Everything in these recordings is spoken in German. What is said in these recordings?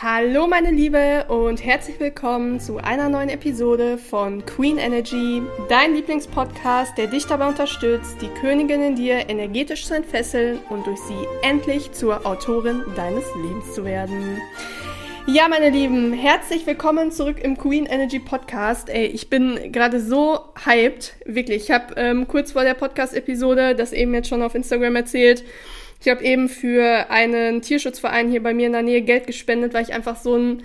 Hallo meine Liebe und herzlich willkommen zu einer neuen Episode von Queen Energy, dein Lieblingspodcast, der dich dabei unterstützt, die Königin in dir energetisch zu entfesseln und durch sie endlich zur Autorin deines Lebens zu werden. Ja, meine Lieben, herzlich willkommen zurück im Queen Energy Podcast. Ey, ich bin gerade so hyped, wirklich. Ich habe ähm, kurz vor der Podcast-Episode das eben jetzt schon auf Instagram erzählt ich habe eben für einen Tierschutzverein hier bei mir in der Nähe Geld gespendet, weil ich einfach so einen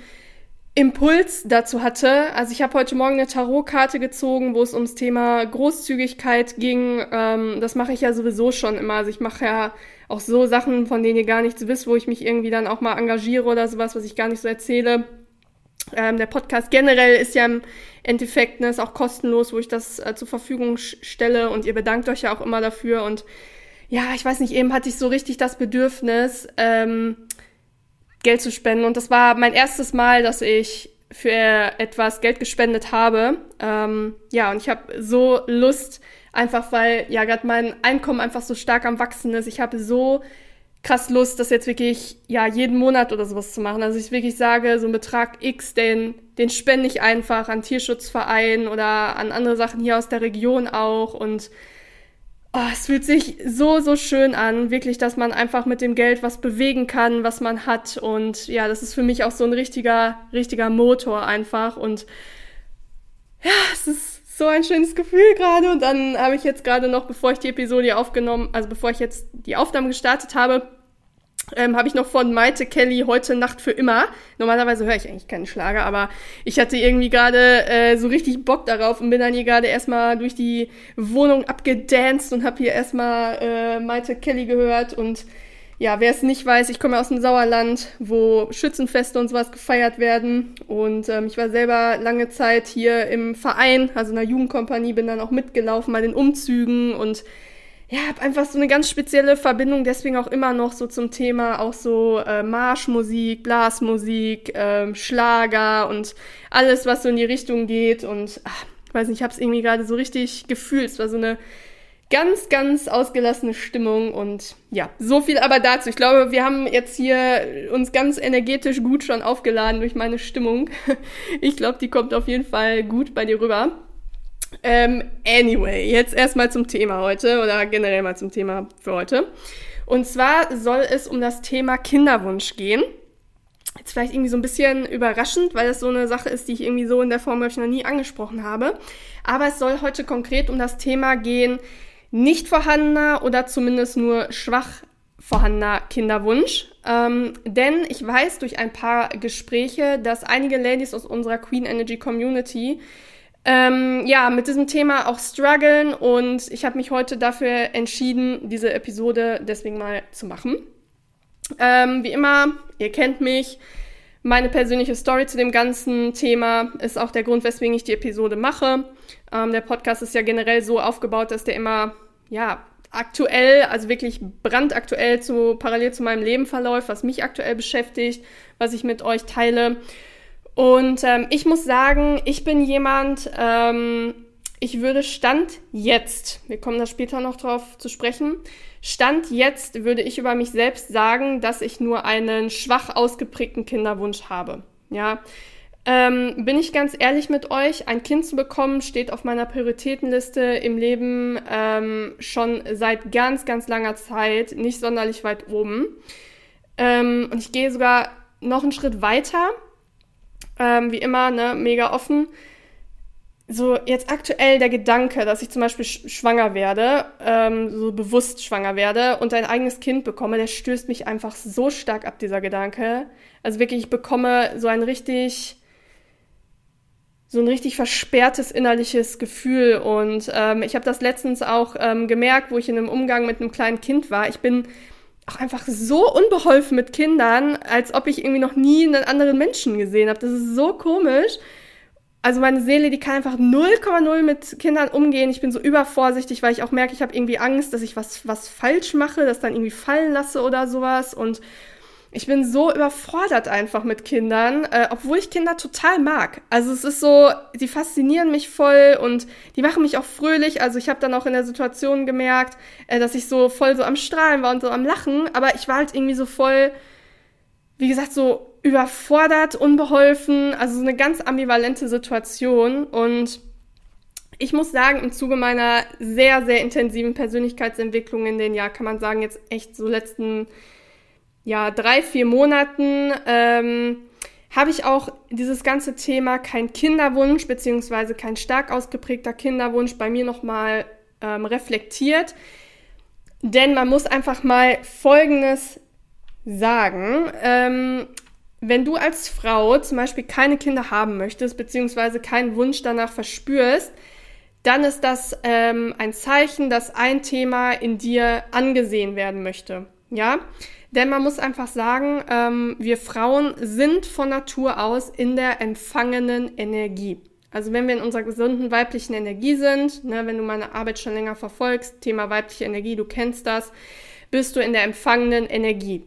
Impuls dazu hatte. Also ich habe heute Morgen eine Tarotkarte gezogen, wo es ums Thema Großzügigkeit ging. Ähm, das mache ich ja sowieso schon immer. Also ich mache ja auch so Sachen, von denen ihr gar nichts wisst, wo ich mich irgendwie dann auch mal engagiere oder sowas, was ich gar nicht so erzähle. Ähm, der Podcast generell ist ja im Endeffekt ne, ist auch kostenlos, wo ich das äh, zur Verfügung stelle und ihr bedankt euch ja auch immer dafür und ja, ich weiß nicht, eben hatte ich so richtig das Bedürfnis, ähm, Geld zu spenden. Und das war mein erstes Mal, dass ich für etwas Geld gespendet habe. Ähm, ja, und ich habe so Lust, einfach weil ja gerade mein Einkommen einfach so stark am Wachsen ist. Ich habe so krass Lust, das jetzt wirklich ja jeden Monat oder sowas zu machen. Also ich wirklich sage, so ein Betrag X, den, den spende ich einfach an Tierschutzvereinen oder an andere Sachen hier aus der Region auch. Und Oh, es fühlt sich so, so schön an, wirklich, dass man einfach mit dem Geld was bewegen kann, was man hat. Und ja, das ist für mich auch so ein richtiger, richtiger Motor einfach. Und ja, es ist so ein schönes Gefühl gerade. Und dann habe ich jetzt gerade noch, bevor ich die Episode aufgenommen, also bevor ich jetzt die Aufnahme gestartet habe, ähm, habe ich noch von Maite Kelly heute Nacht für immer. Normalerweise höre ich eigentlich keinen Schlager, aber ich hatte irgendwie gerade äh, so richtig Bock darauf und bin dann hier gerade erstmal durch die Wohnung abgedanced und habe hier erstmal äh, Maite Kelly gehört und ja, wer es nicht weiß, ich komme aus dem Sauerland, wo Schützenfeste und sowas gefeiert werden. Und ähm, ich war selber lange Zeit hier im Verein, also in der Jugendkompanie, bin dann auch mitgelaufen bei den Umzügen und ja, habe einfach so eine ganz spezielle Verbindung, deswegen auch immer noch so zum Thema auch so äh, Marschmusik, Blasmusik, äh, Schlager und alles, was so in die Richtung geht. Und ach, ich weiß nicht, ich habe es irgendwie gerade so richtig gefühlt. Es war so eine ganz, ganz ausgelassene Stimmung und ja, so viel aber dazu. Ich glaube, wir haben jetzt hier uns ganz energetisch gut schon aufgeladen durch meine Stimmung. Ich glaube, die kommt auf jeden Fall gut bei dir rüber. Ähm, anyway, jetzt erstmal zum Thema heute oder generell mal zum Thema für heute. Und zwar soll es um das Thema Kinderwunsch gehen. Jetzt vielleicht irgendwie so ein bisschen überraschend, weil das so eine Sache ist, die ich irgendwie so in der Form, ich, noch nie angesprochen habe. Aber es soll heute konkret um das Thema gehen, nicht vorhandener oder zumindest nur schwach vorhandener Kinderwunsch. Ähm, denn ich weiß durch ein paar Gespräche, dass einige Ladies aus unserer Queen Energy Community ähm, ja, mit diesem Thema auch strugglen und ich habe mich heute dafür entschieden, diese Episode deswegen mal zu machen. Ähm, wie immer, ihr kennt mich. Meine persönliche Story zu dem ganzen Thema ist auch der Grund, weswegen ich die Episode mache. Ähm, der Podcast ist ja generell so aufgebaut, dass der immer, ja, aktuell, also wirklich brandaktuell zu, parallel zu meinem Leben verläuft, was mich aktuell beschäftigt, was ich mit euch teile. Und ähm, ich muss sagen, ich bin jemand, ähm, ich würde Stand jetzt, wir kommen da später noch drauf zu sprechen, Stand jetzt würde ich über mich selbst sagen, dass ich nur einen schwach ausgeprägten Kinderwunsch habe. Ja, ähm, bin ich ganz ehrlich mit euch, ein Kind zu bekommen steht auf meiner Prioritätenliste im Leben ähm, schon seit ganz, ganz langer Zeit, nicht sonderlich weit oben. Ähm, und ich gehe sogar noch einen Schritt weiter ähm, wie immer, ne, mega offen. So, jetzt aktuell der Gedanke, dass ich zum Beispiel sch schwanger werde, ähm, so bewusst schwanger werde und ein eigenes Kind bekomme, der stößt mich einfach so stark ab, dieser Gedanke. Also wirklich, ich bekomme so ein richtig, so ein richtig versperrtes innerliches Gefühl. Und ähm, ich habe das letztens auch ähm, gemerkt, wo ich in einem Umgang mit einem kleinen Kind war. Ich bin auch einfach so unbeholfen mit Kindern, als ob ich irgendwie noch nie einen anderen Menschen gesehen habe. Das ist so komisch. Also meine Seele, die kann einfach 0,0 mit Kindern umgehen. Ich bin so übervorsichtig, weil ich auch merke, ich habe irgendwie Angst, dass ich was, was falsch mache, das dann irgendwie fallen lasse oder sowas. Und ich bin so überfordert einfach mit Kindern, äh, obwohl ich Kinder total mag. Also es ist so, die faszinieren mich voll und die machen mich auch fröhlich. Also ich habe dann auch in der Situation gemerkt, äh, dass ich so voll so am Strahlen war und so am Lachen, aber ich war halt irgendwie so voll, wie gesagt, so überfordert, unbeholfen, also so eine ganz ambivalente Situation und ich muss sagen, im Zuge meiner sehr, sehr intensiven Persönlichkeitsentwicklung in den, ja, kann man sagen, jetzt echt so letzten, ja, drei, vier Monaten, ähm, habe ich auch dieses ganze Thema kein Kinderwunsch beziehungsweise kein stark ausgeprägter Kinderwunsch bei mir nochmal ähm, reflektiert. Denn man muss einfach mal Folgendes sagen. Ähm, wenn du als Frau zum Beispiel keine Kinder haben möchtest, beziehungsweise keinen Wunsch danach verspürst, dann ist das ähm, ein Zeichen, dass ein Thema in dir angesehen werden möchte. Ja, denn man muss einfach sagen, ähm, wir Frauen sind von Natur aus in der empfangenen Energie. Also wenn wir in unserer gesunden weiblichen Energie sind, ne, wenn du meine Arbeit schon länger verfolgst, Thema weibliche Energie, du kennst das, bist du in der empfangenen Energie.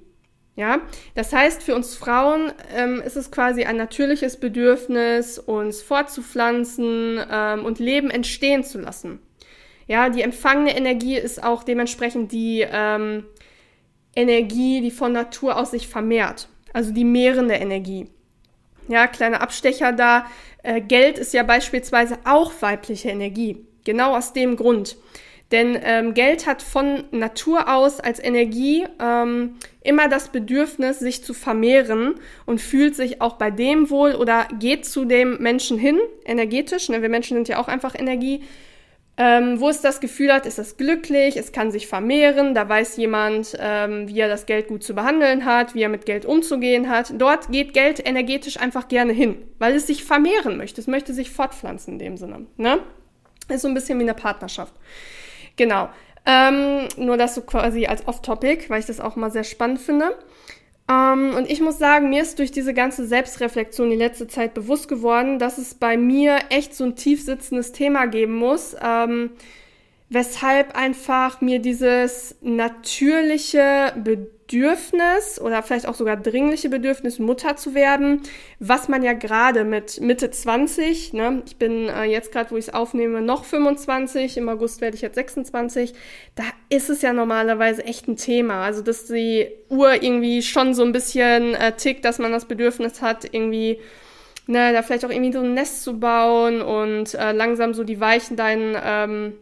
Ja, das heißt, für uns Frauen ähm, ist es quasi ein natürliches Bedürfnis, uns fortzupflanzen ähm, und Leben entstehen zu lassen. Ja, die empfangene Energie ist auch dementsprechend die ähm, Energie, die von Natur aus sich vermehrt. Also die mehrende Energie. Ja, kleiner Abstecher da. Äh, Geld ist ja beispielsweise auch weibliche Energie. Genau aus dem Grund. Denn ähm, Geld hat von Natur aus als Energie ähm, immer das Bedürfnis, sich zu vermehren und fühlt sich auch bei dem wohl oder geht zu dem Menschen hin, energetisch. Ne? Wir Menschen sind ja auch einfach Energie. Ähm, wo es das Gefühl hat, ist es glücklich, es kann sich vermehren, da weiß jemand, ähm, wie er das Geld gut zu behandeln hat, wie er mit Geld umzugehen hat. Dort geht Geld energetisch einfach gerne hin, weil es sich vermehren möchte. Es möchte sich fortpflanzen in dem Sinne. Ne? Ist so ein bisschen wie eine Partnerschaft. Genau. Ähm, nur das so quasi als Off-Topic, weil ich das auch mal sehr spannend finde. Ähm, und ich muss sagen, mir ist durch diese ganze Selbstreflexion die letzte Zeit bewusst geworden, dass es bei mir echt so ein tief sitzendes Thema geben muss, ähm, weshalb einfach mir dieses natürliche Bedürfnis Bedürfnis oder vielleicht auch sogar dringliche Bedürfnis, Mutter zu werden, was man ja gerade mit Mitte 20, ne, ich bin äh, jetzt gerade, wo ich es aufnehme, noch 25, im August werde ich jetzt 26, da ist es ja normalerweise echt ein Thema. Also, dass die Uhr irgendwie schon so ein bisschen äh, tickt, dass man das Bedürfnis hat, irgendwie ne, da vielleicht auch irgendwie so ein Nest zu bauen und äh, langsam so die Weichen deinen ähm,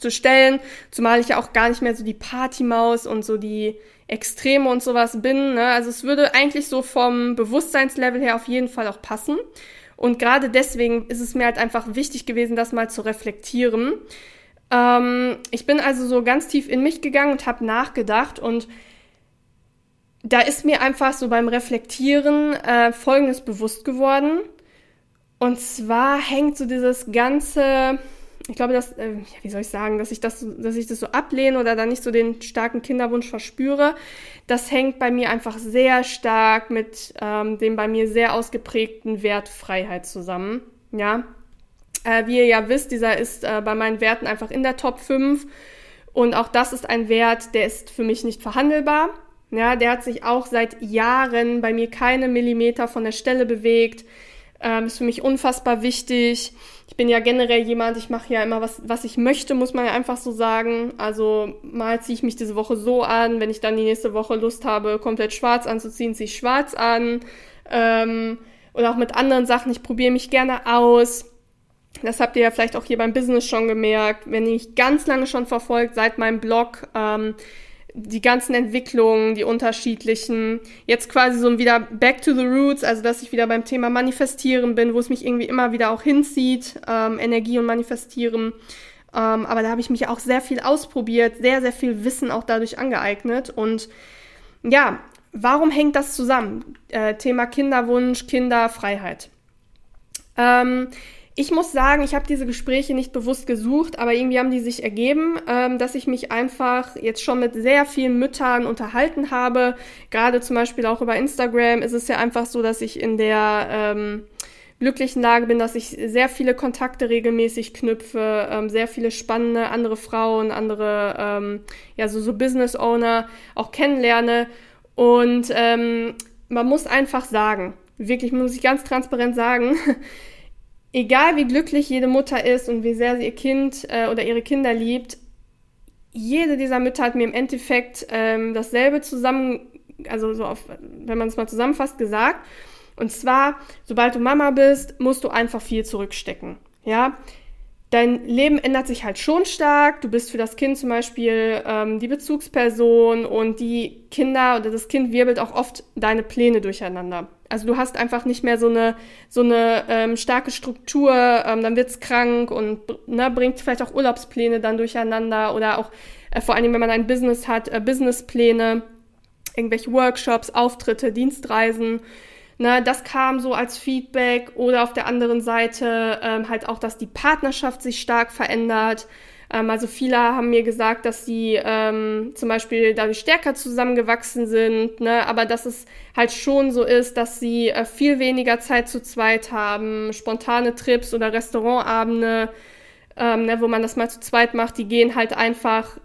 zu stellen, zumal ich ja auch gar nicht mehr so die Partymaus und so die Extreme und sowas bin. Ne? Also es würde eigentlich so vom Bewusstseinslevel her auf jeden Fall auch passen. Und gerade deswegen ist es mir halt einfach wichtig gewesen, das mal zu reflektieren. Ähm, ich bin also so ganz tief in mich gegangen und habe nachgedacht und da ist mir einfach so beim Reflektieren äh, Folgendes bewusst geworden. Und zwar hängt so dieses ganze ich glaube, dass, äh, wie soll ich sagen, dass ich das, dass ich das so ablehne oder da nicht so den starken Kinderwunsch verspüre, das hängt bei mir einfach sehr stark mit ähm, dem bei mir sehr ausgeprägten Wert Freiheit zusammen. Ja. Äh, wie ihr ja wisst, dieser ist äh, bei meinen Werten einfach in der Top 5. Und auch das ist ein Wert, der ist für mich nicht verhandelbar. Ja, der hat sich auch seit Jahren bei mir keine Millimeter von der Stelle bewegt. Ähm, ist für mich unfassbar wichtig. Ich bin ja generell jemand, ich mache ja immer was, was ich möchte, muss man ja einfach so sagen. Also mal ziehe ich mich diese Woche so an, wenn ich dann die nächste Woche Lust habe, komplett schwarz anzuziehen, ziehe ich schwarz an. Ähm, oder auch mit anderen Sachen, ich probiere mich gerne aus. Das habt ihr ja vielleicht auch hier beim Business schon gemerkt. Wenn ihr mich ganz lange schon verfolgt, seit meinem Blog, ähm, die ganzen Entwicklungen, die unterschiedlichen, jetzt quasi so wieder back to the roots, also dass ich wieder beim Thema Manifestieren bin, wo es mich irgendwie immer wieder auch hinzieht, ähm, Energie und Manifestieren. Ähm, aber da habe ich mich auch sehr viel ausprobiert, sehr, sehr viel Wissen auch dadurch angeeignet. Und ja, warum hängt das zusammen? Äh, Thema Kinderwunsch, Kinderfreiheit. Ähm, ich muss sagen, ich habe diese Gespräche nicht bewusst gesucht, aber irgendwie haben die sich ergeben, ähm, dass ich mich einfach jetzt schon mit sehr vielen Müttern unterhalten habe. Gerade zum Beispiel auch über Instagram ist es ja einfach so, dass ich in der ähm, glücklichen Lage bin, dass ich sehr viele Kontakte regelmäßig knüpfe, ähm, sehr viele spannende andere Frauen, andere ähm, ja so, so Business Owner auch kennenlerne. Und ähm, man muss einfach sagen, wirklich muss ich ganz transparent sagen, egal wie glücklich jede Mutter ist und wie sehr sie ihr Kind äh, oder ihre Kinder liebt, jede dieser Mütter hat mir im Endeffekt ähm, dasselbe zusammen also so auf, wenn man es mal zusammenfasst, gesagt. Und zwar, sobald du Mama bist, musst du einfach viel zurückstecken. Ja, dein Leben ändert sich halt schon stark. Du bist für das Kind zum Beispiel ähm, die Bezugsperson und die Kinder oder das Kind wirbelt auch oft deine Pläne durcheinander. Also du hast einfach nicht mehr so eine so eine ähm, starke Struktur, ähm, dann wird's krank und ne, bringt vielleicht auch Urlaubspläne dann durcheinander oder auch äh, vor allem, wenn man ein Business hat, äh, Businesspläne, irgendwelche Workshops, Auftritte, Dienstreisen. Ne, das kam so als Feedback oder auf der anderen Seite ähm, halt auch, dass die Partnerschaft sich stark verändert. Ähm, also viele haben mir gesagt, dass sie ähm, zum Beispiel dadurch stärker zusammengewachsen sind, ne, aber dass es halt schon so ist, dass sie äh, viel weniger Zeit zu zweit haben, spontane Trips oder Restaurantabende, ähm, ne, wo man das mal zu zweit macht, die gehen halt einfach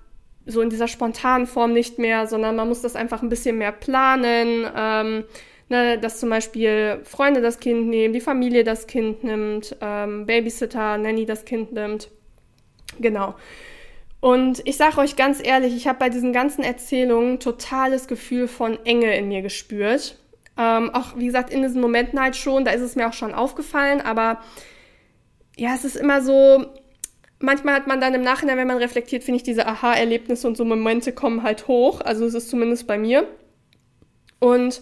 so in dieser spontanen Form nicht mehr, sondern man muss das einfach ein bisschen mehr planen. Ähm, ne, dass zum Beispiel Freunde das Kind nehmen, die Familie das Kind nimmt, ähm, Babysitter, Nanny das Kind nimmt. Genau. Und ich sage euch ganz ehrlich, ich habe bei diesen ganzen Erzählungen totales Gefühl von Enge in mir gespürt. Ähm, auch wie gesagt, in diesen Momenten halt schon, da ist es mir auch schon aufgefallen, aber ja, es ist immer so, manchmal hat man dann im Nachhinein, wenn man reflektiert, finde ich, diese Aha-Erlebnisse und so Momente kommen halt hoch. Also es ist zumindest bei mir. Und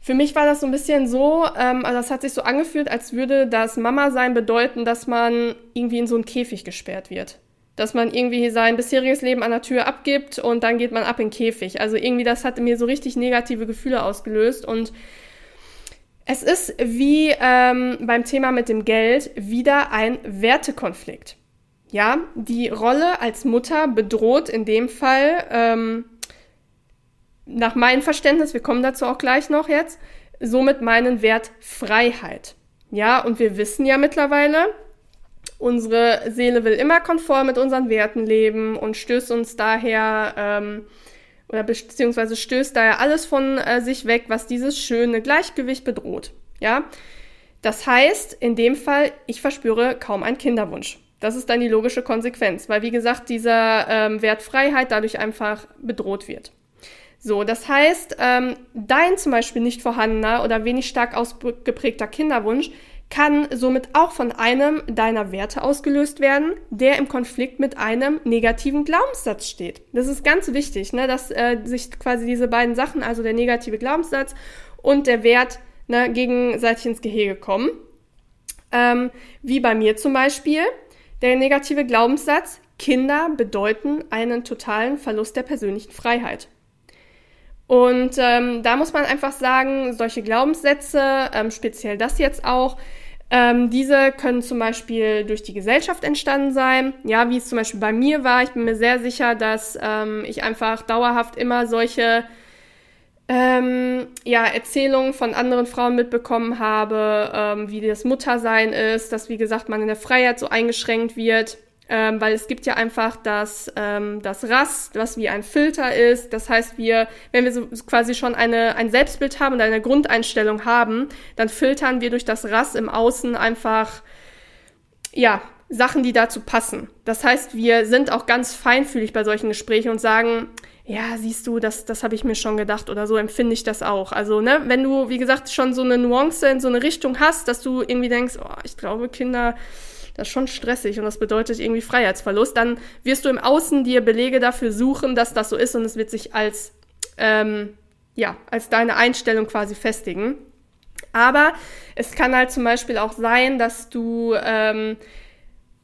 für mich war das so ein bisschen so, ähm, also das hat sich so angefühlt, als würde das Mama-Sein bedeuten, dass man irgendwie in so einen Käfig gesperrt wird. Dass man irgendwie sein bisheriges Leben an der Tür abgibt und dann geht man ab in den Käfig. Also irgendwie, das hat mir so richtig negative Gefühle ausgelöst und es ist wie ähm, beim Thema mit dem Geld wieder ein Wertekonflikt. Ja, die Rolle als Mutter bedroht in dem Fall ähm, nach meinem Verständnis, wir kommen dazu auch gleich noch jetzt, somit meinen Wert Freiheit. Ja, und wir wissen ja mittlerweile, unsere Seele will immer konform mit unseren Werten leben und stößt uns daher ähm, oder beziehungsweise stößt daher alles von äh, sich weg, was dieses schöne Gleichgewicht bedroht. Ja, das heißt, in dem Fall, ich verspüre kaum einen Kinderwunsch. Das ist dann die logische Konsequenz, weil wie gesagt, dieser ähm, Wert Freiheit dadurch einfach bedroht wird. So, das heißt, ähm, dein zum Beispiel nicht vorhandener oder wenig stark ausgeprägter Kinderwunsch kann somit auch von einem deiner Werte ausgelöst werden, der im Konflikt mit einem negativen Glaubenssatz steht. Das ist ganz wichtig, ne, dass äh, sich quasi diese beiden Sachen, also der negative Glaubenssatz und der Wert, ne, gegenseitig ins Gehege kommen. Ähm, wie bei mir zum Beispiel. Der negative Glaubenssatz, Kinder bedeuten einen totalen Verlust der persönlichen Freiheit. Und ähm, da muss man einfach sagen, solche Glaubenssätze, ähm, speziell das jetzt auch, ähm, diese können zum Beispiel durch die Gesellschaft entstanden sein. Ja, wie es zum Beispiel bei mir war. Ich bin mir sehr sicher, dass ähm, ich einfach dauerhaft immer solche ähm, ja, Erzählungen von anderen Frauen mitbekommen habe, ähm, wie das Muttersein ist, dass wie gesagt man in der Freiheit so eingeschränkt wird ähm, weil es gibt ja einfach das, ähm, das Rass, was wie ein Filter ist. Das heißt, wir, wenn wir so quasi schon eine, ein Selbstbild haben und eine Grundeinstellung haben, dann filtern wir durch das Rass im Außen einfach, ja, Sachen, die dazu passen. Das heißt, wir sind auch ganz feinfühlig bei solchen Gesprächen und sagen, ja, siehst du, das, das habe ich mir schon gedacht oder so empfinde ich das auch. Also, ne, wenn du, wie gesagt, schon so eine Nuance in so eine Richtung hast, dass du irgendwie denkst, oh, ich glaube, Kinder, das ist schon stressig und das bedeutet irgendwie Freiheitsverlust, dann wirst du im Außen dir Belege dafür suchen, dass das so ist und es wird sich als, ähm, ja, als deine Einstellung quasi festigen. Aber es kann halt zum Beispiel auch sein, dass du ähm,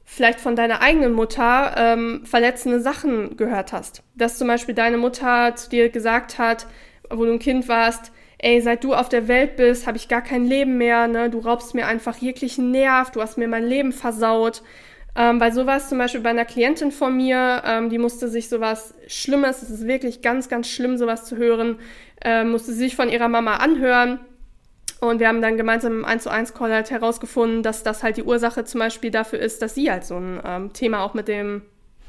vielleicht von deiner eigenen Mutter ähm, verletzende Sachen gehört hast. Dass zum Beispiel deine Mutter zu dir gesagt hat, wo du ein Kind warst, ey, seit du auf der Welt bist, habe ich gar kein Leben mehr, ne? Du raubst mir einfach jeglichen Nerv, du hast mir mein Leben versaut. Ähm, weil sowas zum Beispiel bei einer Klientin von mir, ähm, die musste sich sowas Schlimmes, es ist wirklich ganz, ganz schlimm, sowas zu hören, ähm, musste sich von ihrer Mama anhören. Und wir haben dann gemeinsam im 1 zu 1 Call halt herausgefunden, dass das halt die Ursache zum Beispiel dafür ist, dass sie halt so ein ähm, Thema auch mit dem,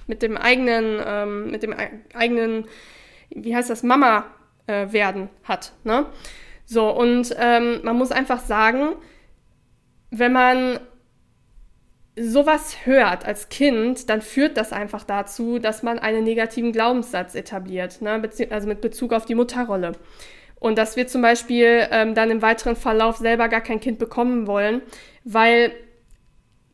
mit dem eigenen, ähm, mit dem eigenen, wie heißt das, Mama äh, werden hat. Ne? So, und ähm, man muss einfach sagen, wenn man sowas hört als Kind, dann führt das einfach dazu, dass man einen negativen Glaubenssatz etabliert, ne? also mit Bezug auf die Mutterrolle. Und dass wir zum Beispiel ähm, dann im weiteren Verlauf selber gar kein Kind bekommen wollen, weil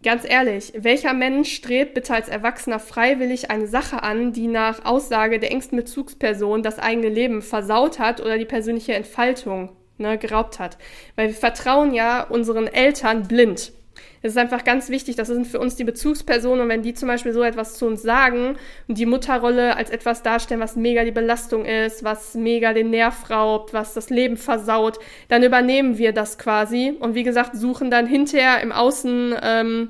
Ganz ehrlich, welcher Mensch strebt bitte als Erwachsener freiwillig eine Sache an, die nach Aussage der engsten Bezugsperson das eigene Leben versaut hat oder die persönliche Entfaltung ne, geraubt hat? Weil wir vertrauen ja unseren Eltern blind. Es ist einfach ganz wichtig, das sind für uns die Bezugspersonen und wenn die zum Beispiel so etwas zu uns sagen und die Mutterrolle als etwas darstellen, was mega die Belastung ist, was mega den Nerv raubt, was das Leben versaut, dann übernehmen wir das quasi und wie gesagt suchen dann hinterher im Außen ähm,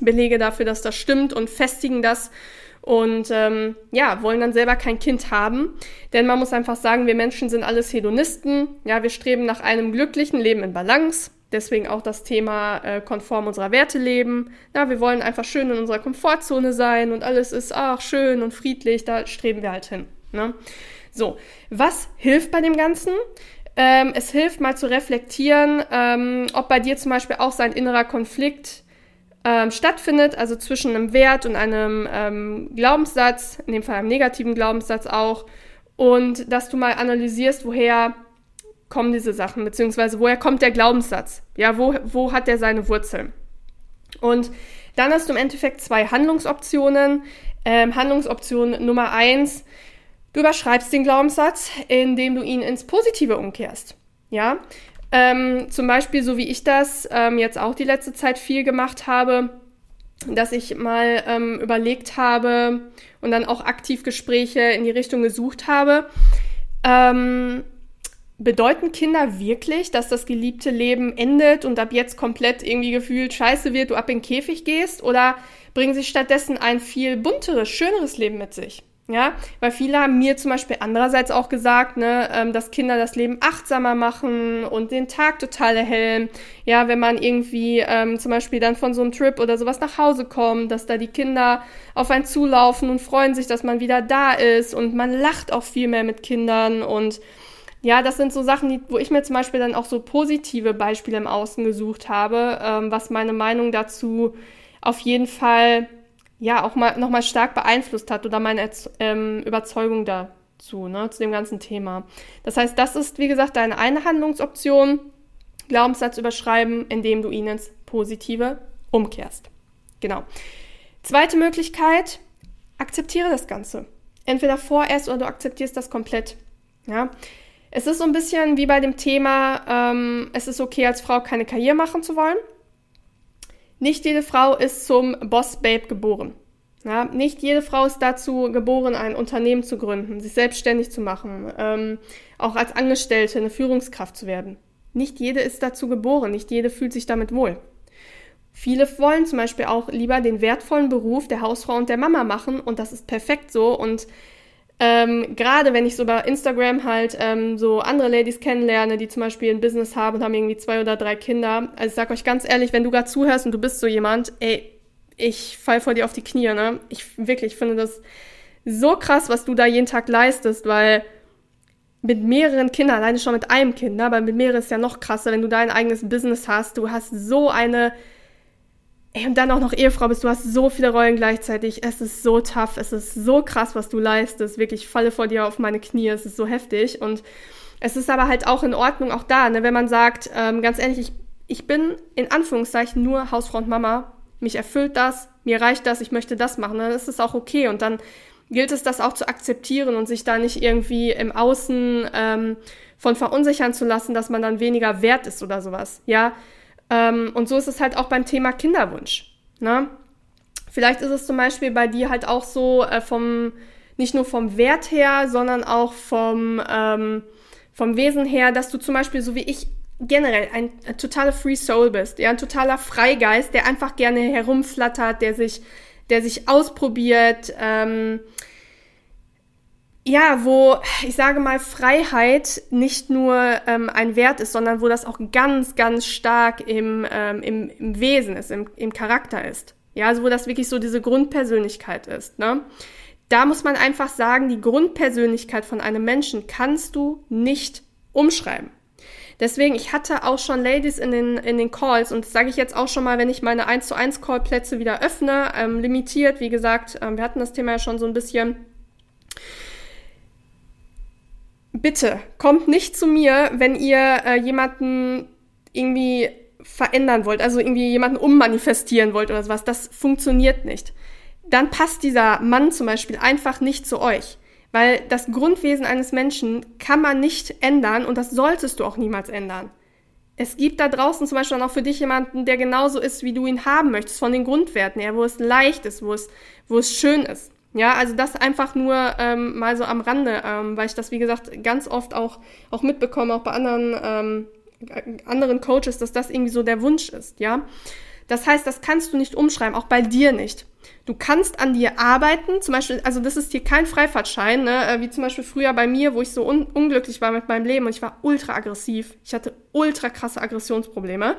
Belege dafür, dass das stimmt und festigen das und ähm, ja, wollen dann selber kein Kind haben. Denn man muss einfach sagen, wir Menschen sind alles Hedonisten. Ja, wir streben nach einem glücklichen Leben in Balance. Deswegen auch das Thema äh, konform unserer Werte leben. Ja, wir wollen einfach schön in unserer Komfortzone sein und alles ist ach schön und friedlich. Da streben wir halt hin. Ne? So, was hilft bei dem Ganzen? Ähm, es hilft mal zu reflektieren, ähm, ob bei dir zum Beispiel auch sein innerer Konflikt ähm, stattfindet, also zwischen einem Wert und einem ähm, Glaubenssatz, in dem Fall einem negativen Glaubenssatz auch, und dass du mal analysierst, woher kommen diese Sachen, beziehungsweise woher kommt der Glaubenssatz? Ja, wo, wo hat der seine Wurzeln? Und dann hast du im Endeffekt zwei Handlungsoptionen. Ähm, Handlungsoption Nummer eins, du überschreibst den Glaubenssatz, indem du ihn ins Positive umkehrst. Ja, ähm, zum Beispiel, so wie ich das ähm, jetzt auch die letzte Zeit viel gemacht habe, dass ich mal ähm, überlegt habe und dann auch aktiv Gespräche in die Richtung gesucht habe. Ähm, bedeuten Kinder wirklich, dass das geliebte Leben endet und ab jetzt komplett irgendwie gefühlt scheiße wird, du ab in den Käfig gehst? Oder bringen sie stattdessen ein viel bunteres, schöneres Leben mit sich? Ja, weil viele haben mir zum Beispiel andererseits auch gesagt, ne, ähm, dass Kinder das Leben achtsamer machen und den Tag total erhellen. Ja, wenn man irgendwie ähm, zum Beispiel dann von so einem Trip oder sowas nach Hause kommt, dass da die Kinder auf einen zulaufen und freuen sich, dass man wieder da ist und man lacht auch viel mehr mit Kindern und ja, das sind so Sachen, die, wo ich mir zum Beispiel dann auch so positive Beispiele im Außen gesucht habe, ähm, was meine Meinung dazu auf jeden Fall ja auch mal nochmal stark beeinflusst hat oder meine ähm, Überzeugung dazu, ne, zu dem ganzen Thema. Das heißt, das ist, wie gesagt, deine eine Handlungsoption, Glaubenssatz überschreiben, indem du ihn ins Positive umkehrst. Genau. Zweite Möglichkeit, akzeptiere das Ganze. Entweder vorerst oder du akzeptierst das komplett. Ja, es ist so ein bisschen wie bei dem Thema, ähm, es ist okay, als Frau keine Karriere machen zu wollen. Nicht jede Frau ist zum Boss-Babe geboren. Ja, nicht jede Frau ist dazu geboren, ein Unternehmen zu gründen, sich selbstständig zu machen, ähm, auch als Angestellte eine Führungskraft zu werden. Nicht jede ist dazu geboren, nicht jede fühlt sich damit wohl. Viele wollen zum Beispiel auch lieber den wertvollen Beruf der Hausfrau und der Mama machen und das ist perfekt so und ähm, Gerade wenn ich so bei Instagram halt ähm, so andere Ladies kennenlerne, die zum Beispiel ein Business haben und haben irgendwie zwei oder drei Kinder. Also ich sag euch ganz ehrlich, wenn du gerade zuhörst und du bist so jemand, ey, ich fall vor dir auf die Knie, ne? Ich wirklich finde das so krass, was du da jeden Tag leistest, weil mit mehreren Kindern, alleine schon mit einem Kind, ne? aber mit mehreren ist ja noch krasser, wenn du dein eigenes Business hast. Du hast so eine Ey, und dann auch noch Ehefrau bist, du hast so viele Rollen gleichzeitig. Es ist so tough, es ist so krass, was du leistest. Wirklich, ich falle vor dir auf meine Knie, es ist so heftig. Und es ist aber halt auch in Ordnung, auch da, ne, wenn man sagt, ähm, ganz ehrlich, ich, ich bin in Anführungszeichen nur Hausfrau und Mama. Mich erfüllt das, mir reicht das, ich möchte das machen. Dann ist es auch okay. Und dann gilt es, das auch zu akzeptieren und sich da nicht irgendwie im Außen ähm, von verunsichern zu lassen, dass man dann weniger wert ist oder sowas. Ja, ähm, und so ist es halt auch beim Thema Kinderwunsch. Ne? Vielleicht ist es zum Beispiel bei dir halt auch so äh, vom, nicht nur vom Wert her, sondern auch vom, ähm, vom Wesen her, dass du zum Beispiel, so wie ich, generell ein, ein totaler Free Soul bist, ja, ein totaler Freigeist, der einfach gerne herumflattert, der sich, der sich ausprobiert, ähm, ja, wo ich sage mal Freiheit nicht nur ähm, ein Wert ist, sondern wo das auch ganz, ganz stark im, ähm, im, im Wesen ist, im, im Charakter ist. Ja, also wo das wirklich so diese Grundpersönlichkeit ist. Ne? Da muss man einfach sagen, die Grundpersönlichkeit von einem Menschen kannst du nicht umschreiben. Deswegen, ich hatte auch schon Ladies in den, in den Calls und das sage ich jetzt auch schon mal, wenn ich meine 1 zu 1 Call-Plätze wieder öffne, ähm, limitiert, wie gesagt, ähm, wir hatten das Thema ja schon so ein bisschen. Bitte, kommt nicht zu mir, wenn ihr äh, jemanden irgendwie verändern wollt, also irgendwie jemanden ummanifestieren wollt oder sowas. Das funktioniert nicht. Dann passt dieser Mann zum Beispiel einfach nicht zu euch. Weil das Grundwesen eines Menschen kann man nicht ändern und das solltest du auch niemals ändern. Es gibt da draußen zum Beispiel auch für dich jemanden, der genauso ist, wie du ihn haben möchtest, von den Grundwerten her, wo es leicht ist, wo es, wo es schön ist. Ja, also das einfach nur ähm, mal so am Rande, ähm, weil ich das, wie gesagt, ganz oft auch, auch mitbekomme, auch bei anderen, ähm, anderen Coaches, dass das irgendwie so der Wunsch ist, ja. Das heißt, das kannst du nicht umschreiben, auch bei dir nicht. Du kannst an dir arbeiten, zum Beispiel, also das ist hier kein Freifahrtschein, ne? Äh, wie zum Beispiel früher bei mir, wo ich so un unglücklich war mit meinem Leben und ich war ultra aggressiv. Ich hatte ultra krasse Aggressionsprobleme.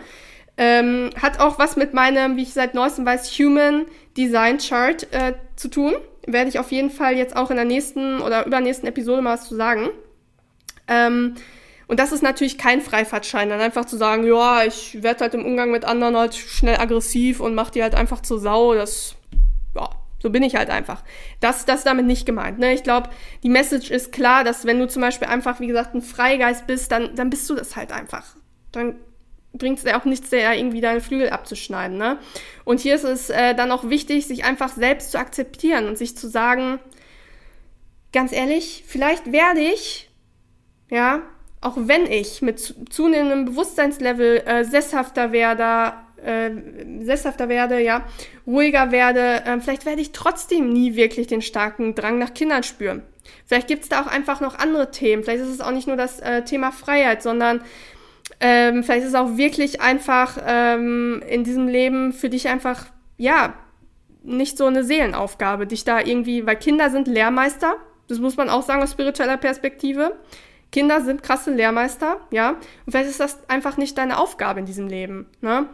Ähm, hat auch was mit meinem, wie ich seit neuestem weiß, Human Design Chart äh, zu tun. Werde ich auf jeden Fall jetzt auch in der nächsten oder übernächsten Episode mal was zu sagen. Ähm, und das ist natürlich kein Freifahrtschein, dann einfach zu sagen, ja, ich werde halt im Umgang mit anderen halt schnell aggressiv und mach die halt einfach zur Sau, das, ja, so bin ich halt einfach. Das, das ist damit nicht gemeint. Ne? Ich glaube, die Message ist klar, dass wenn du zum Beispiel einfach, wie gesagt, ein Freigeist bist, dann, dann bist du das halt einfach. Dann bringt es dir auch nichts, der irgendwie deine Flügel abzuschneiden. Ne? Und hier ist es äh, dann auch wichtig, sich einfach selbst zu akzeptieren und sich zu sagen, ganz ehrlich, vielleicht werde ich, ja, auch wenn ich mit zunehmendem Bewusstseinslevel äh, sesshafter werde, äh, sesshafter werde, ja, ruhiger werde, äh, vielleicht werde ich trotzdem nie wirklich den starken Drang nach Kindern spüren. Vielleicht gibt es da auch einfach noch andere Themen. Vielleicht ist es auch nicht nur das äh, Thema Freiheit, sondern ähm, vielleicht ist es auch wirklich einfach ähm, in diesem Leben für dich einfach, ja, nicht so eine Seelenaufgabe, dich da irgendwie, weil Kinder sind Lehrmeister, das muss man auch sagen aus spiritueller Perspektive. Kinder sind krasse Lehrmeister, ja. Und vielleicht ist das einfach nicht deine Aufgabe in diesem Leben, ne?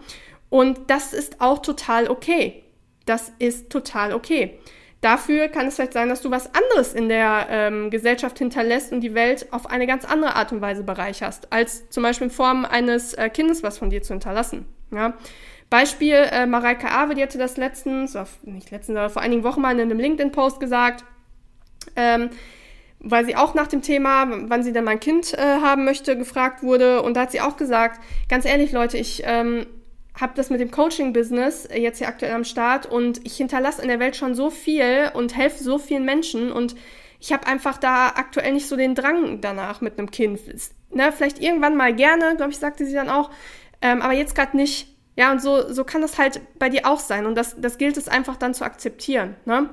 Und das ist auch total okay. Das ist total okay. Dafür kann es vielleicht sein, dass du was anderes in der ähm, Gesellschaft hinterlässt und die Welt auf eine ganz andere Art und Weise bereicherst, als zum Beispiel in Form eines äh, Kindes was von dir zu hinterlassen. Ja? Beispiel, äh, Mareike Awe, die hatte das letztens, nicht letztens, aber vor einigen Wochen mal in einem LinkedIn-Post gesagt, ähm, weil sie auch nach dem Thema, wann sie denn mein Kind äh, haben möchte, gefragt wurde. Und da hat sie auch gesagt, ganz ehrlich Leute, ich ähm, habe das mit dem Coaching-Business jetzt hier aktuell am Start und ich hinterlasse in der Welt schon so viel und helfe so vielen Menschen und ich habe einfach da aktuell nicht so den Drang danach mit einem Kind. Ne, vielleicht irgendwann mal gerne, glaube ich, sagte sie dann auch, ähm, aber jetzt gerade nicht. Ja, und so, so kann das halt bei dir auch sein und das, das gilt es einfach dann zu akzeptieren. Ne?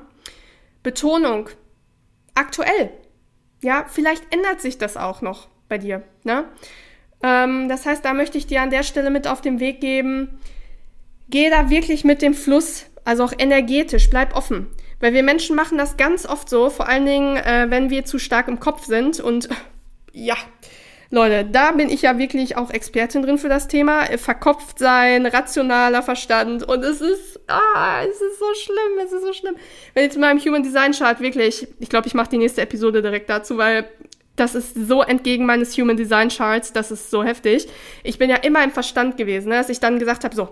Betonung. Aktuell. Ja, vielleicht ändert sich das auch noch bei dir. Ne? Ähm, das heißt, da möchte ich dir an der Stelle mit auf den Weg geben, geh da wirklich mit dem Fluss, also auch energetisch, bleib offen. Weil wir Menschen machen das ganz oft so, vor allen Dingen, äh, wenn wir zu stark im Kopf sind. Und ja, Leute, da bin ich ja wirklich auch Expertin drin für das Thema. Verkopft sein, rationaler Verstand. Und es ist, ah, es ist so schlimm, es ist so schlimm. Wenn jetzt in meinem Human Design Chart wirklich, ich glaube, ich mache die nächste Episode direkt dazu, weil das ist so entgegen meines Human Design Charts, das ist so heftig. Ich bin ja immer im Verstand gewesen, ne, dass ich dann gesagt habe, so,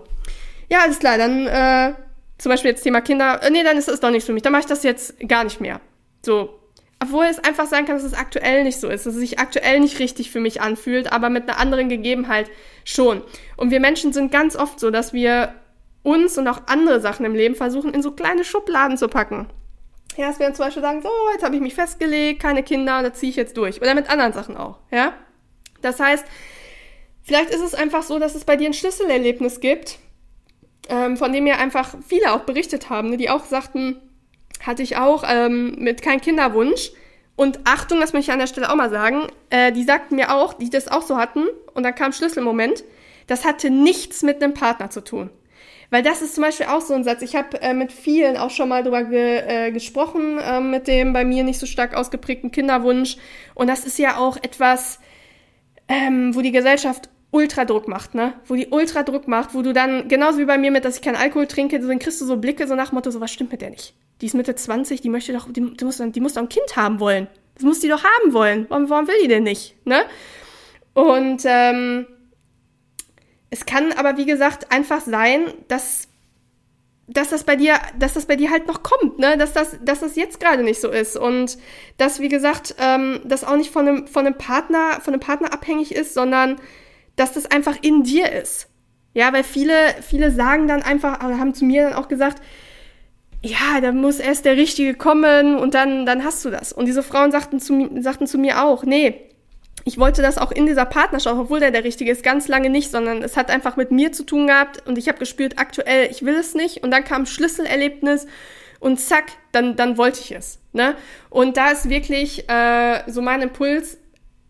ja, alles klar, dann äh, zum Beispiel jetzt Thema Kinder, äh, nee, dann ist das doch nichts für mich, dann mache ich das jetzt gar nicht mehr. So, obwohl es einfach sein kann, dass es aktuell nicht so ist, dass es sich aktuell nicht richtig für mich anfühlt, aber mit einer anderen Gegebenheit schon. Und wir Menschen sind ganz oft so, dass wir uns und auch andere Sachen im Leben versuchen, in so kleine Schubladen zu packen. Ja, wir dann zum Beispiel sagen, so, jetzt habe ich mich festgelegt, keine Kinder, da ziehe ich jetzt durch. Oder mit anderen Sachen auch, ja. Das heißt, vielleicht ist es einfach so, dass es bei dir ein Schlüsselerlebnis gibt, ähm, von dem ja einfach viele auch berichtet haben, ne, die auch sagten, hatte ich auch ähm, mit kein Kinderwunsch. Und Achtung, das möchte ich an der Stelle auch mal sagen, äh, die sagten mir auch, die das auch so hatten, und dann kam Schlüsselmoment, das hatte nichts mit einem Partner zu tun. Weil das ist zum Beispiel auch so ein Satz. Ich habe äh, mit vielen auch schon mal drüber ge, äh, gesprochen, äh, mit dem bei mir nicht so stark ausgeprägten Kinderwunsch. Und das ist ja auch etwas, ähm, wo die Gesellschaft Ultradruck macht, ne? Wo die Ultradruck macht, wo du dann, genauso wie bei mir mit, dass ich keinen Alkohol trinke, dann kriegst du so Blicke so nach Motto, so was stimmt mit der nicht? Die ist Mitte 20, die möchte doch, die, die, muss, die muss doch ein Kind haben wollen. Das muss die doch haben wollen. Warum, warum will die denn nicht, ne? Und ähm, es kann aber, wie gesagt, einfach sein, dass, dass das bei dir, dass das bei dir halt noch kommt, ne? Dass das, dass das jetzt gerade nicht so ist. Und dass, wie gesagt, ähm, das auch nicht von einem, von einem Partner, von einem Partner abhängig ist, sondern dass das einfach in dir ist. Ja, weil viele, viele sagen dann einfach, haben zu mir dann auch gesagt, ja, da muss erst der Richtige kommen und dann, dann hast du das. Und diese Frauen sagten zu, sagten zu mir auch, nee, ich wollte das auch in dieser Partnerschaft, obwohl der der Richtige ist, ganz lange nicht, sondern es hat einfach mit mir zu tun gehabt und ich habe gespürt, aktuell, ich will es nicht. Und dann kam Schlüsselerlebnis und zack, dann, dann wollte ich es. Ne? Und da ist wirklich äh, so mein Impuls,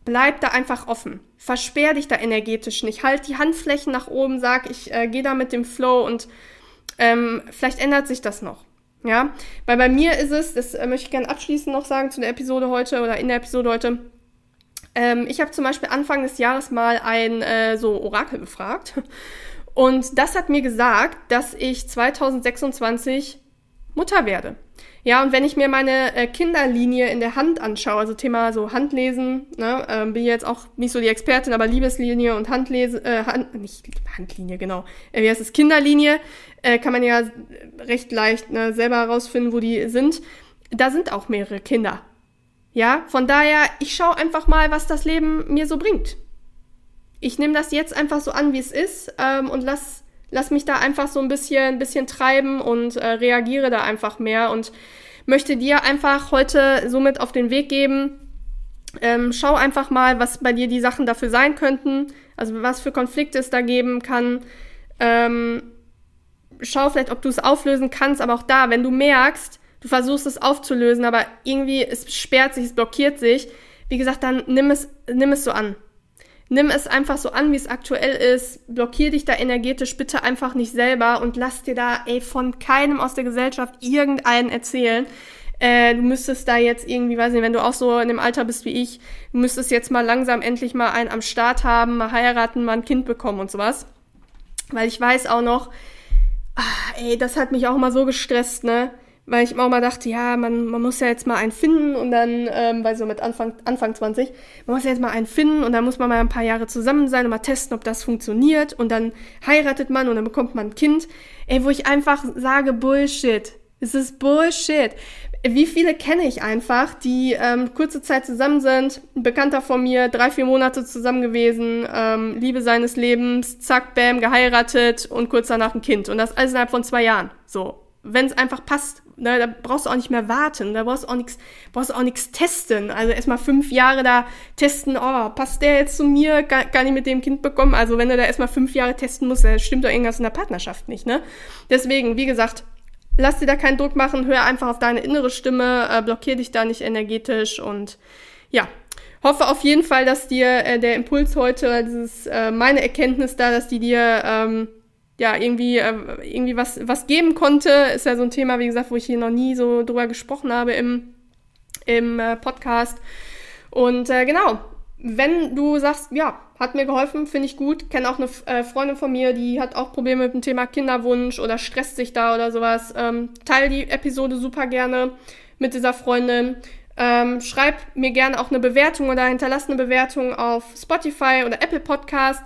bleib da einfach offen. Versperr dich da energetisch nicht. Halt die Handflächen nach oben, sag, ich äh, gehe da mit dem Flow und ähm, vielleicht ändert sich das noch. Ja, weil bei mir ist es, das äh, möchte ich gerne abschließend noch sagen zu der Episode heute oder in der Episode heute, ähm, ich habe zum Beispiel Anfang des Jahres mal ein äh, so Orakel befragt. Und das hat mir gesagt, dass ich 2026 Mutter werde. Ja, und wenn ich mir meine äh, Kinderlinie in der Hand anschaue, also Thema so Handlesen, ne, ähm, bin jetzt auch nicht so die Expertin, aber Liebeslinie und Handlese, äh, Hand, nicht Handlinie, genau, äh, wie heißt es, Kinderlinie, äh, kann man ja recht leicht ne, selber herausfinden, wo die sind. Da sind auch mehrere Kinder ja, von daher, ich schaue einfach mal, was das Leben mir so bringt. Ich nehme das jetzt einfach so an, wie es ist ähm, und lass, lass mich da einfach so ein bisschen, bisschen treiben und äh, reagiere da einfach mehr und möchte dir einfach heute somit auf den Weg geben. Ähm, schau einfach mal, was bei dir die Sachen dafür sein könnten, also was für Konflikte es da geben kann. Ähm, schau vielleicht, ob du es auflösen kannst, aber auch da, wenn du merkst, du versuchst es aufzulösen, aber irgendwie es sperrt sich, es blockiert sich, wie gesagt, dann nimm es, nimm es so an. Nimm es einfach so an, wie es aktuell ist. Blockier dich da energetisch bitte einfach nicht selber und lass dir da, ey, von keinem aus der Gesellschaft irgendeinen erzählen. Äh, du müsstest da jetzt irgendwie, weiß nicht, wenn du auch so in dem Alter bist wie ich, du müsstest jetzt mal langsam endlich mal einen am Start haben, mal heiraten, mal ein Kind bekommen und sowas. Weil ich weiß auch noch, ah, ey, das hat mich auch mal so gestresst, ne? Weil ich auch mal dachte, ja, man, man muss ja jetzt mal einen finden und dann, ähm, weil so mit Anfang, Anfang 20, man muss ja jetzt mal einen finden und dann muss man mal ein paar Jahre zusammen sein und mal testen, ob das funktioniert und dann heiratet man und dann bekommt man ein Kind. Ey, wo ich einfach sage, Bullshit. Es ist Bullshit. Wie viele kenne ich einfach, die ähm, kurze Zeit zusammen sind, ein Bekannter von mir, drei, vier Monate zusammen gewesen, ähm, Liebe seines Lebens, zack, bam, geheiratet und kurz danach ein Kind. Und das alles innerhalb von zwei Jahren. So, wenn es einfach passt. Ne, da brauchst du auch nicht mehr warten, da brauchst du auch nichts, brauchst du auch nichts testen. Also erstmal fünf Jahre da testen, oh, passt der jetzt zu mir, kann, kann ich mit dem Kind bekommen? Also wenn du da erstmal fünf Jahre testen musst, dann stimmt doch irgendwas in der Partnerschaft nicht, ne? Deswegen, wie gesagt, lass dir da keinen Druck machen, hör einfach auf deine innere Stimme, äh, blockier dich da nicht energetisch und ja, hoffe auf jeden Fall, dass dir äh, der Impuls heute, dieses äh, meine Erkenntnis da, dass die dir ähm, ja, irgendwie, äh, irgendwie was, was geben konnte. Ist ja so ein Thema, wie gesagt, wo ich hier noch nie so drüber gesprochen habe im, im äh, Podcast. Und äh, genau, wenn du sagst, ja, hat mir geholfen, finde ich gut. Kenne auch eine äh, Freundin von mir, die hat auch Probleme mit dem Thema Kinderwunsch oder stresst sich da oder sowas. Ähm, teil die Episode super gerne mit dieser Freundin. Ähm, schreib mir gerne auch eine Bewertung oder hinterlass eine Bewertung auf Spotify oder Apple Podcast.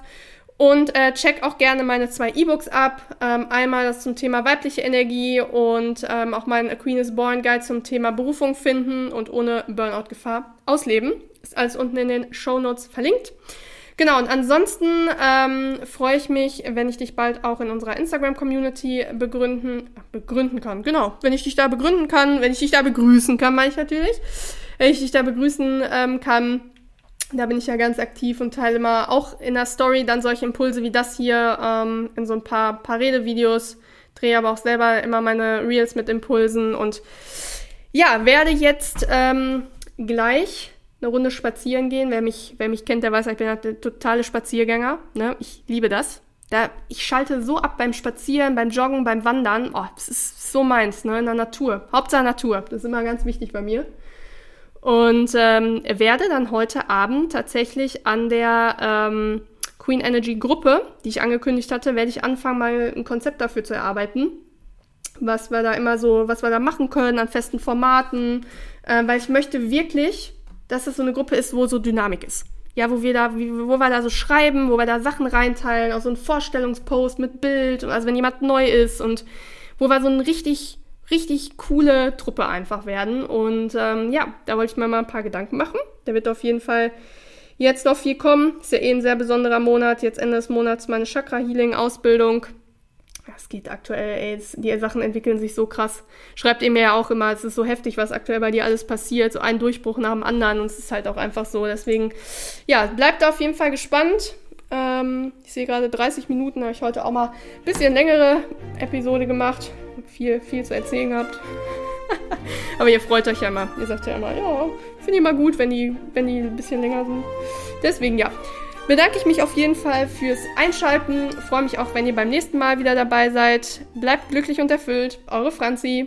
Und äh, check auch gerne meine zwei E-Books ab. Ähm, einmal das zum Thema weibliche Energie und ähm, auch mein Queen is Born Guide zum Thema Berufung finden und ohne Burnout-Gefahr ausleben. Ist alles unten in den Show Notes verlinkt. Genau, und ansonsten ähm, freue ich mich, wenn ich dich bald auch in unserer Instagram-Community begründen, begründen kann. Genau, wenn ich dich da begründen kann, wenn ich dich da begrüßen kann, meine ich natürlich. Wenn ich dich da begrüßen ähm, kann da bin ich ja ganz aktiv und teile immer auch in der Story dann solche Impulse wie das hier ähm, in so ein paar, paar Redevideos. Drehe aber auch selber immer meine Reels mit Impulsen und ja, werde jetzt ähm, gleich eine Runde spazieren gehen. Wer mich, wer mich kennt, der weiß, ich bin halt der totale Spaziergänger. Ne? Ich liebe das. Da, ich schalte so ab beim Spazieren, beim Joggen, beim Wandern. Oh, das ist so meins, ne? In der Natur. Hauptsache Natur. Das ist immer ganz wichtig bei mir. Und ähm, werde dann heute Abend tatsächlich an der ähm, Queen Energy Gruppe, die ich angekündigt hatte, werde ich anfangen, mal ein Konzept dafür zu erarbeiten. Was wir da immer so, was wir da machen können an festen Formaten. Äh, weil ich möchte wirklich, dass es so eine Gruppe ist, wo so Dynamik ist. ja, wo wir da, wo wir da so schreiben, wo wir da Sachen reinteilen, auch so ein Vorstellungspost mit Bild, also wenn jemand neu ist und wo wir so ein richtig, richtig coole Truppe einfach werden. Und ähm, ja, da wollte ich mir mal ein paar Gedanken machen. Da wird auf jeden Fall jetzt noch viel kommen. Ist ja eh ein sehr besonderer Monat. Jetzt Ende des Monats meine Chakra-Healing-Ausbildung. Es geht aktuell, ey, die Sachen entwickeln sich so krass. Schreibt ihr mir ja auch immer, es ist so heftig, was aktuell bei dir alles passiert. So ein Durchbruch nach dem anderen und es ist halt auch einfach so. Deswegen, ja, bleibt auf jeden Fall gespannt. Ähm, ich sehe gerade 30 Minuten, habe ich heute auch mal ein bisschen längere Episode gemacht. Viel, viel zu erzählen gehabt. Aber ihr freut euch ja immer. Ihr sagt ja immer, ja, finde ich mal gut, wenn die, wenn die ein bisschen länger sind. Deswegen ja. Bedanke ich mich auf jeden Fall fürs Einschalten. Freue mich auch, wenn ihr beim nächsten Mal wieder dabei seid. Bleibt glücklich und erfüllt. Eure Franzi.